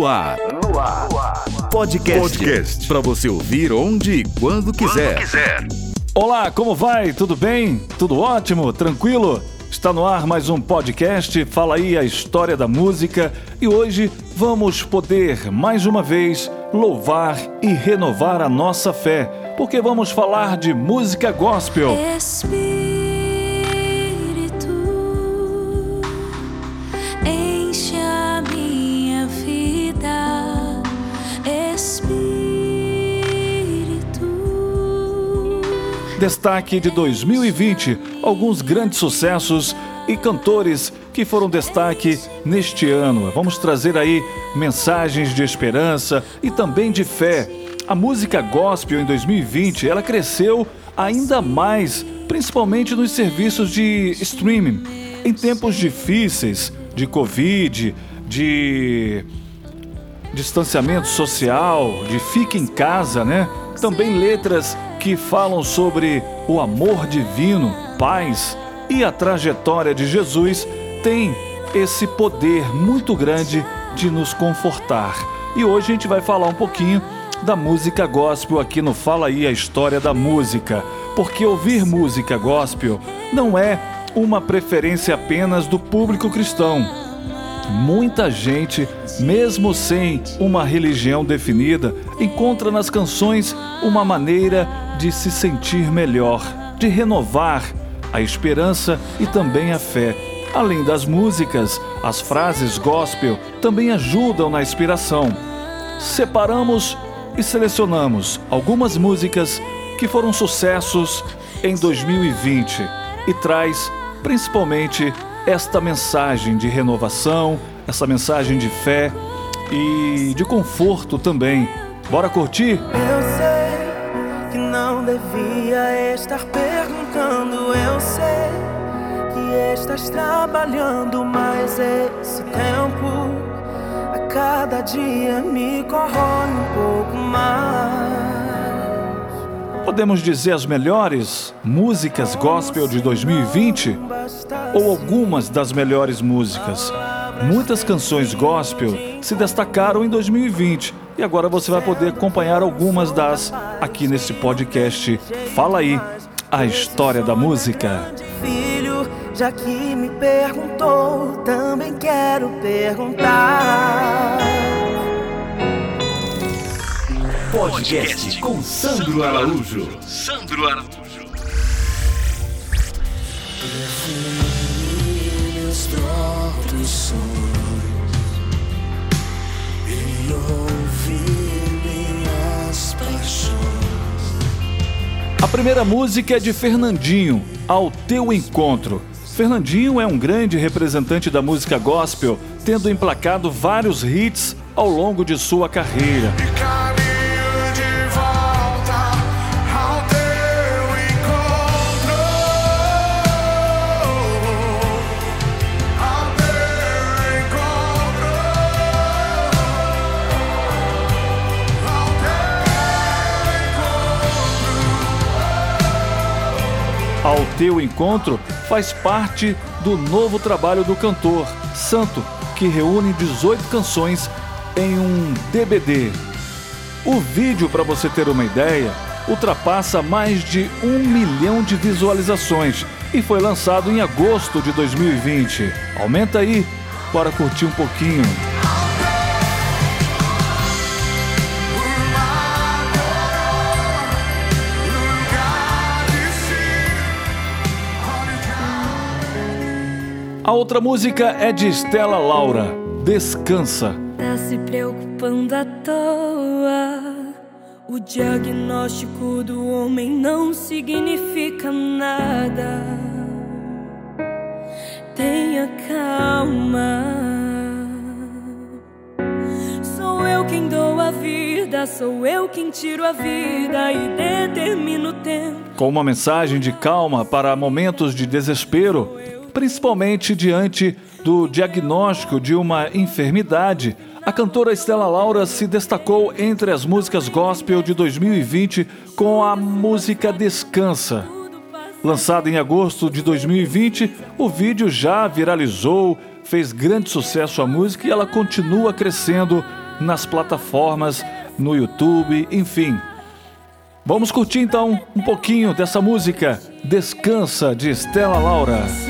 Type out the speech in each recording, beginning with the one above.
No ar. No ar. Podcast. Podcast. Para você ouvir onde e quando quiser. quando quiser. Olá, como vai? Tudo bem? Tudo ótimo? Tranquilo? Está no ar mais um podcast, fala aí a história da música e hoje vamos poder mais uma vez louvar e renovar a nossa fé, porque vamos falar de música gospel. Espírito. Destaque de 2020, alguns grandes sucessos e cantores que foram destaque neste ano. Vamos trazer aí mensagens de esperança e também de fé. A música gospel em 2020, ela cresceu ainda mais, principalmente nos serviços de streaming. Em tempos difíceis de Covid, de distanciamento social, de fique em casa, né? Também letras que falam sobre o amor divino, paz e a trajetória de Jesus têm esse poder muito grande de nos confortar. E hoje a gente vai falar um pouquinho da música gospel aqui no Fala aí a história da música, porque ouvir música gospel não é uma preferência apenas do público cristão. Muita gente, mesmo sem uma religião definida, encontra nas canções uma maneira de se sentir melhor, de renovar a esperança e também a fé. Além das músicas, as frases gospel também ajudam na inspiração. Separamos e selecionamos algumas músicas que foram sucessos em 2020 e traz principalmente esta mensagem de renovação, essa mensagem de fé e de conforto também. Bora curtir? Eu sei não devia estar perguntando. Eu sei que estás trabalhando, mas esse tempo a cada dia me corrói um pouco mais. Podemos dizer as melhores músicas gospel de 2020 ou algumas das melhores músicas. Muitas canções gospel se destacaram em 2020 e agora você vai poder acompanhar algumas das aqui nesse podcast. Fala aí a história da música. Filho, já que me perguntou, também quero perguntar. Podcast com Sandro Araújo. Sandro Araújo. A primeira música é de Fernandinho, Ao Teu Encontro. Fernandinho é um grande representante da música gospel, tendo emplacado vários hits ao longo de sua carreira. Ao Teu Encontro faz parte do novo trabalho do cantor Santo, que reúne 18 canções em um DVD. O vídeo, para você ter uma ideia, ultrapassa mais de um milhão de visualizações e foi lançado em agosto de 2020. Aumenta aí para curtir um pouquinho. A outra música é de Estela Laura, Descansa. Tá se preocupando à toa. O diagnóstico do homem não significa nada. Tenha calma. Sou eu quem dou a vida, sou eu quem tiro a vida e determino o tempo. Com uma mensagem de calma para momentos de desespero, principalmente diante do diagnóstico de uma enfermidade. A cantora Estela Laura se destacou entre as músicas gospel de 2020 com a música Descansa. Lançado em agosto de 2020, o vídeo já viralizou, fez grande sucesso a música e ela continua crescendo nas plataformas, no YouTube, enfim. Vamos curtir então um pouquinho dessa música Descansa de Estela Laura.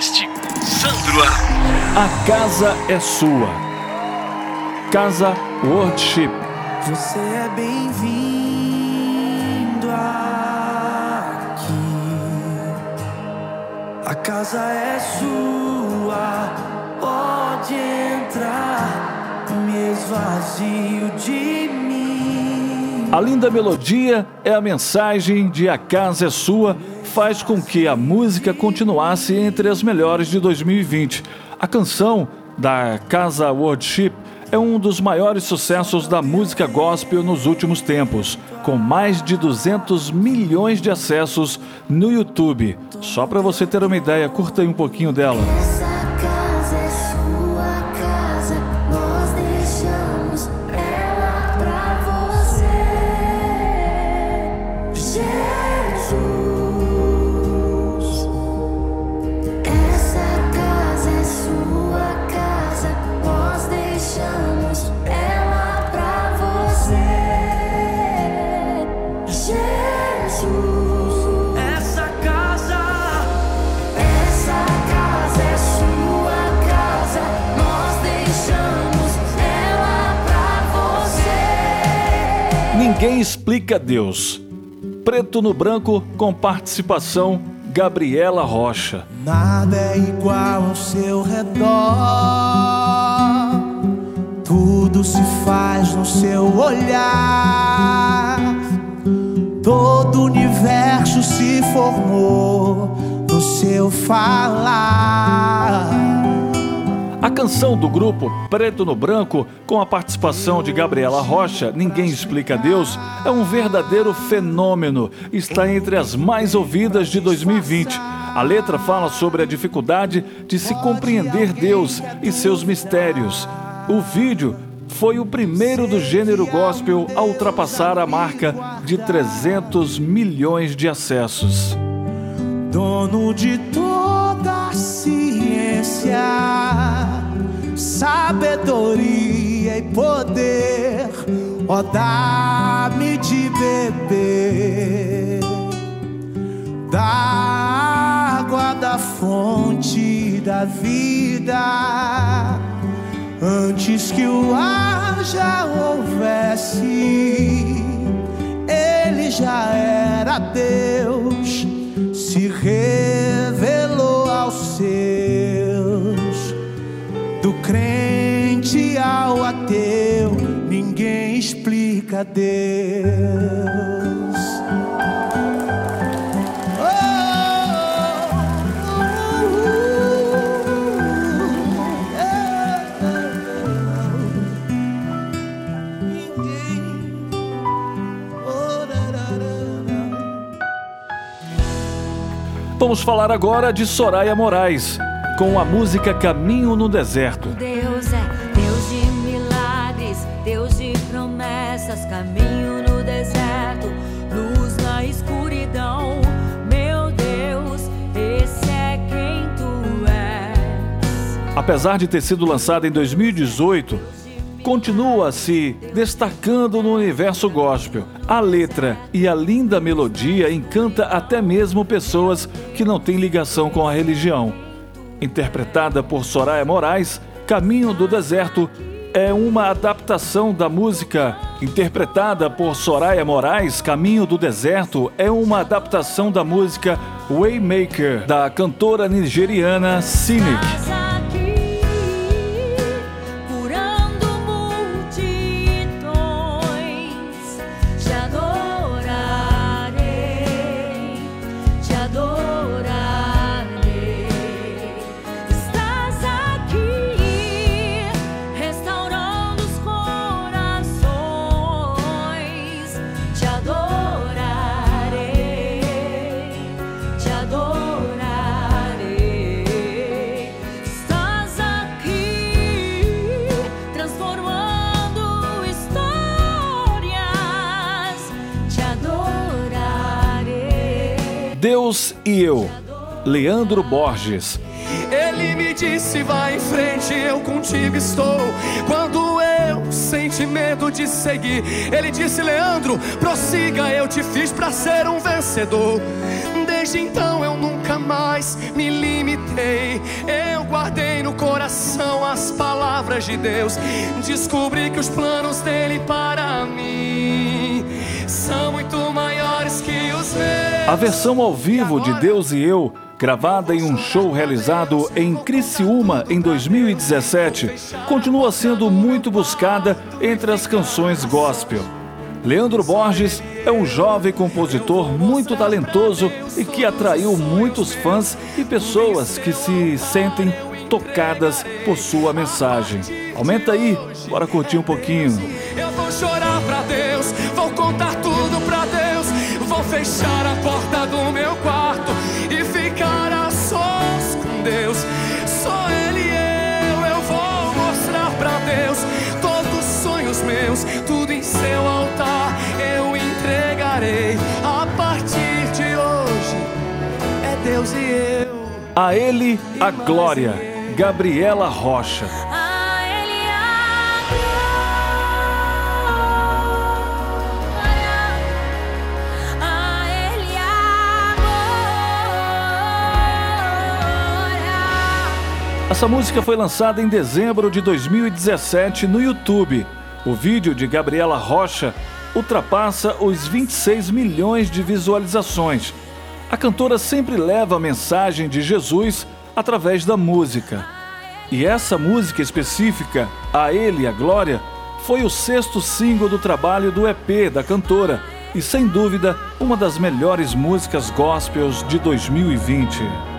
Podcast Sandro. A casa é sua. Casa Worship. Você é bem-vindo aqui. A casa é sua, pode entrar, me esvazio de mim. A linda melodia é a mensagem de A Casa é Sua, faz com que a música continuasse entre as melhores de 2020. A canção da Casa Worship é um dos maiores sucessos da música gospel nos últimos tempos, com mais de 200 milhões de acessos no YouTube. Só para você ter uma ideia, curta aí um pouquinho dela. Ninguém explica Deus. Preto no branco com participação Gabriela Rocha. Nada é igual ao seu redor. Tudo se faz no seu olhar. Todo o universo se formou no seu falar. A canção do grupo Preto no Branco, com a participação de Gabriela Rocha, Ninguém Explica Deus, é um verdadeiro fenômeno. Está entre as mais ouvidas de 2020. A letra fala sobre a dificuldade de se compreender Deus e seus mistérios. O vídeo foi o primeiro do gênero gospel a ultrapassar a marca de 300 milhões de acessos. dono de toda a ciência, sabedoria e poder, ó, dá-me de beber da água da fonte da vida. Antes que o ar já houvesse, ele já era Deus, se revelou aos seus. Do crente ao ateu, ninguém explica Deus. Vamos falar agora de Soraya Moraes, com a música Caminho no Deserto. Deus é Deus de milagres, Deus de promessas, caminho no deserto, luz na escuridão. Meu Deus, esse é quem tu és. Apesar de ter sido lançada em 2018, continua se destacando no universo gospel. A letra e a linda melodia encanta até mesmo pessoas que não têm ligação com a religião. Interpretada por Soraya Moraes, Caminho do Deserto é uma adaptação da música interpretada por Soraya Moraes, Caminho do Deserto é uma adaptação da música Waymaker da cantora nigeriana Cynic. Deus e eu, Leandro Borges. Ele me disse: vai em frente, eu contigo estou. Quando eu senti medo de seguir, ele disse: Leandro, prossiga, eu te fiz para ser um vencedor. Desde então eu nunca mais me limitei. Eu guardei no coração as palavras de Deus. Descobri que os planos dele para mim são muito maiores que os meus. A versão ao vivo de Deus e Eu, gravada em um show realizado em Criciúma em 2017, continua sendo muito buscada entre as canções gospel. Leandro Borges é um jovem compositor muito talentoso e que atraiu muitos fãs e pessoas que se sentem tocadas por sua mensagem. Aumenta aí, bora curtir um pouquinho. Eu vou chorar pra Deus, vou contar tudo pra Deus. Vou fechar a porta do meu quarto e ficar a sós com Deus. Só Ele e eu, eu vou mostrar pra Deus todos os sonhos meus, tudo em seu altar eu entregarei. A partir de hoje é Deus e eu. A ele a glória, Gabriela Rocha. Essa música foi lançada em dezembro de 2017 no YouTube. O vídeo de Gabriela Rocha ultrapassa os 26 milhões de visualizações. A cantora sempre leva a mensagem de Jesus através da música. E essa música específica, A Ele a Glória, foi o sexto single do trabalho do EP da cantora e, sem dúvida, uma das melhores músicas gospels de 2020.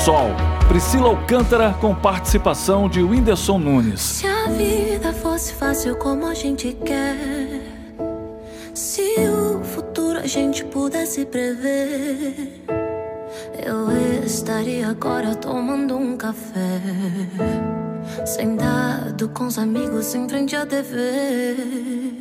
Girassol, Priscila Alcântara com participação de Whindersson Nunes. Se a vida fosse fácil como a gente quer, se o futuro a gente pudesse prever, eu estaria agora tomando um café, sentado com os amigos em frente à TV.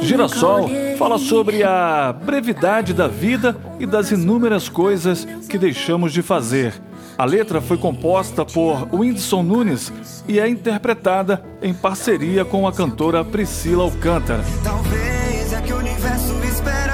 Girassol fala sobre a brevidade da vida e das inúmeras coisas que deixamos de fazer. A letra foi composta por Whindersson Nunes e é interpretada em parceria com a cantora Priscila Alcântara. Talvez é que o universo espera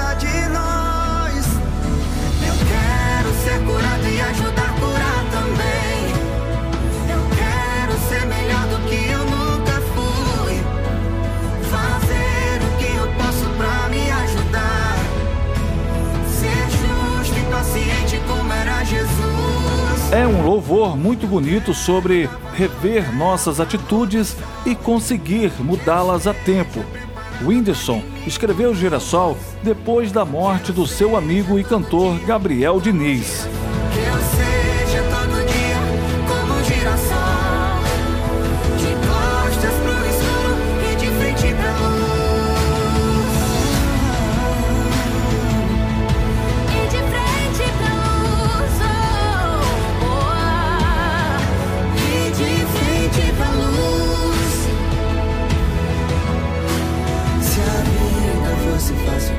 É um louvor muito bonito sobre rever nossas atitudes e conseguir mudá-las a tempo. Whindersson escreveu Girassol depois da morte do seu amigo e cantor Gabriel Diniz.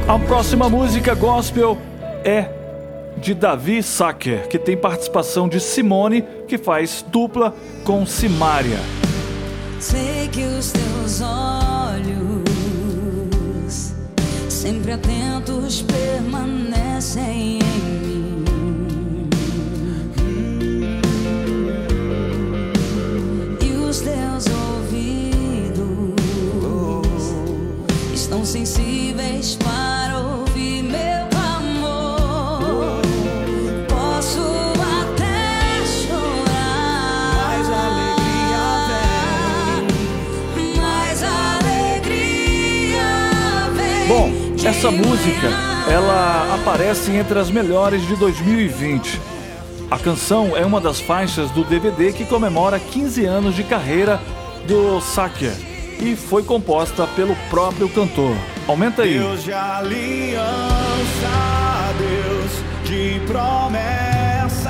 A próxima música gospel é de Davi Sacker, que tem participação de Simone, que faz dupla com Simária. Sei que os teus olhos, sempre atentos, permanecem em mim. E os teus ouvidos estão sensíveis para essa música, ela aparece entre as melhores de 2020. A canção é uma das faixas do DVD que comemora 15 anos de carreira do Sakia e foi composta pelo próprio cantor. Aumenta aí. Deus de aliança, Deus de promessas,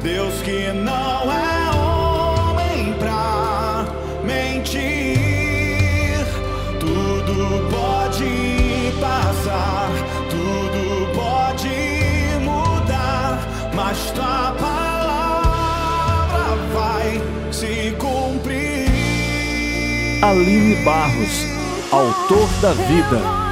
Deus que não é homem pra mentir. Tudo pode passar, tudo pode mudar, mas tua palavra vai se cumprir. Aline Barros, autor da vida.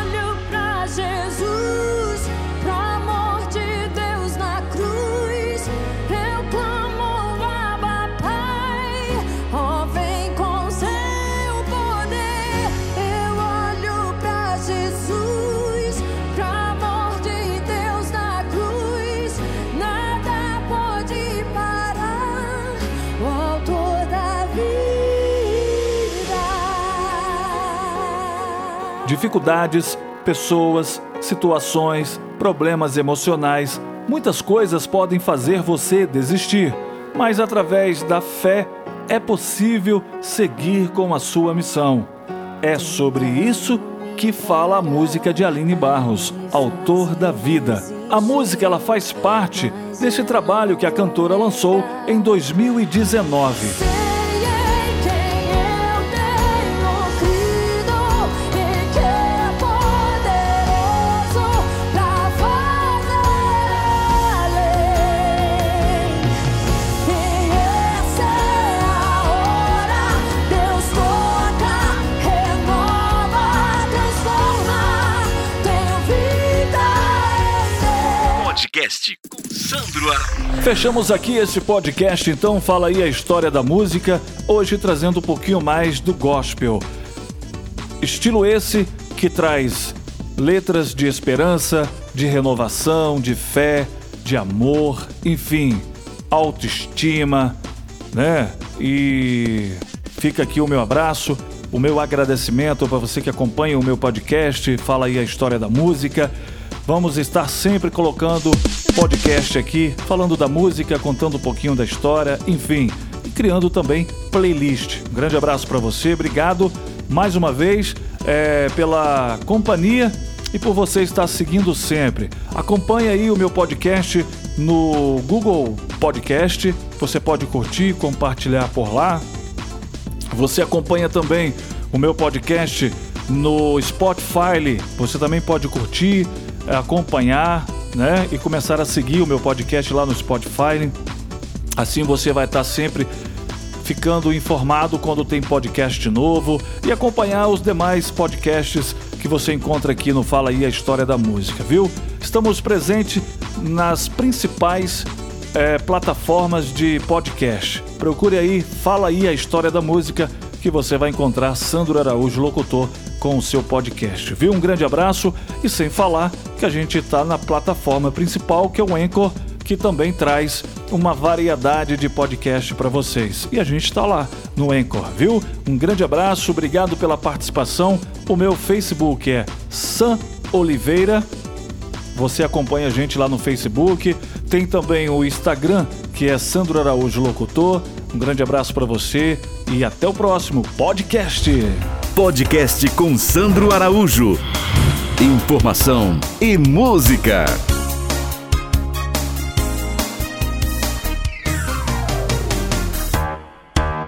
Dificuldades, pessoas, situações, problemas emocionais, muitas coisas podem fazer você desistir, mas através da fé é possível seguir com a sua missão. É sobre isso que fala a música de Aline Barros, autor da vida. A música ela faz parte desse trabalho que a cantora lançou em 2019. Fechamos aqui esse podcast, então fala aí a história da música, hoje trazendo um pouquinho mais do gospel. Estilo esse que traz letras de esperança, de renovação, de fé, de amor, enfim, autoestima, né? E fica aqui o meu abraço, o meu agradecimento para você que acompanha o meu podcast, fala aí a história da música. Vamos estar sempre colocando podcast aqui, falando da música, contando um pouquinho da história, enfim, e criando também playlist. Um grande abraço para você, obrigado mais uma vez é, pela companhia e por você estar seguindo sempre. Acompanhe aí o meu podcast no Google Podcast. Você pode curtir, compartilhar por lá. Você acompanha também o meu podcast no Spotify. Você também pode curtir, acompanhar, né? E começar a seguir o meu podcast lá no Spotify. Assim você vai estar sempre ficando informado quando tem podcast novo e acompanhar os demais podcasts que você encontra aqui no Fala aí a História da Música, viu? Estamos presentes nas principais eh, plataformas de podcast. Procure aí, Fala aí a História da Música, que você vai encontrar Sandro Araújo, locutor, com o seu podcast, viu? Um grande abraço e sem falar que a gente está na plataforma principal, que é o Anchor, que também traz uma variedade de podcast para vocês. E a gente está lá no Anchor, viu? Um grande abraço, obrigado pela participação. O meu Facebook é Sam Oliveira. Você acompanha a gente lá no Facebook. Tem também o Instagram, que é Sandro Araújo Locutor. Um grande abraço para você e até o próximo podcast. Podcast com Sandro Araújo. Informação e música.